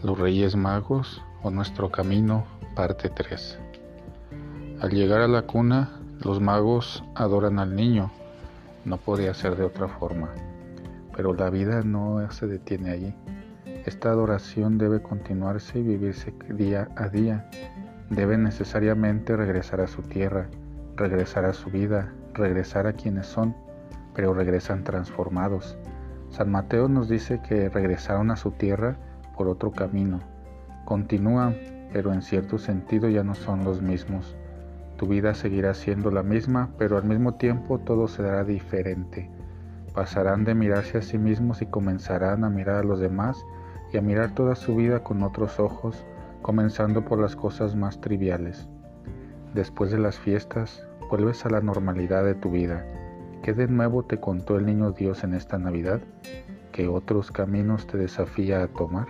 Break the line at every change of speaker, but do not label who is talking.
Los Reyes Magos o Nuestro Camino, parte 3. Al llegar a la cuna, los magos adoran al niño. No podía ser de otra forma. Pero la vida no se detiene allí. Esta adoración debe continuarse y vivirse día a día. Debe necesariamente regresar a su tierra, regresar a su vida, regresar a quienes son, pero regresan transformados. San Mateo nos dice que regresaron a su tierra por otro camino. Continúan, pero en cierto sentido ya no son los mismos. Tu vida seguirá siendo la misma, pero al mismo tiempo todo será diferente. Pasarán de mirarse a sí mismos y comenzarán a mirar a los demás y a mirar toda su vida con otros ojos, comenzando por las cosas más triviales. Después de las fiestas, vuelves a la normalidad de tu vida. ¿Qué de nuevo te contó el niño Dios en esta Navidad? ¿Qué otros caminos te desafía a tomar?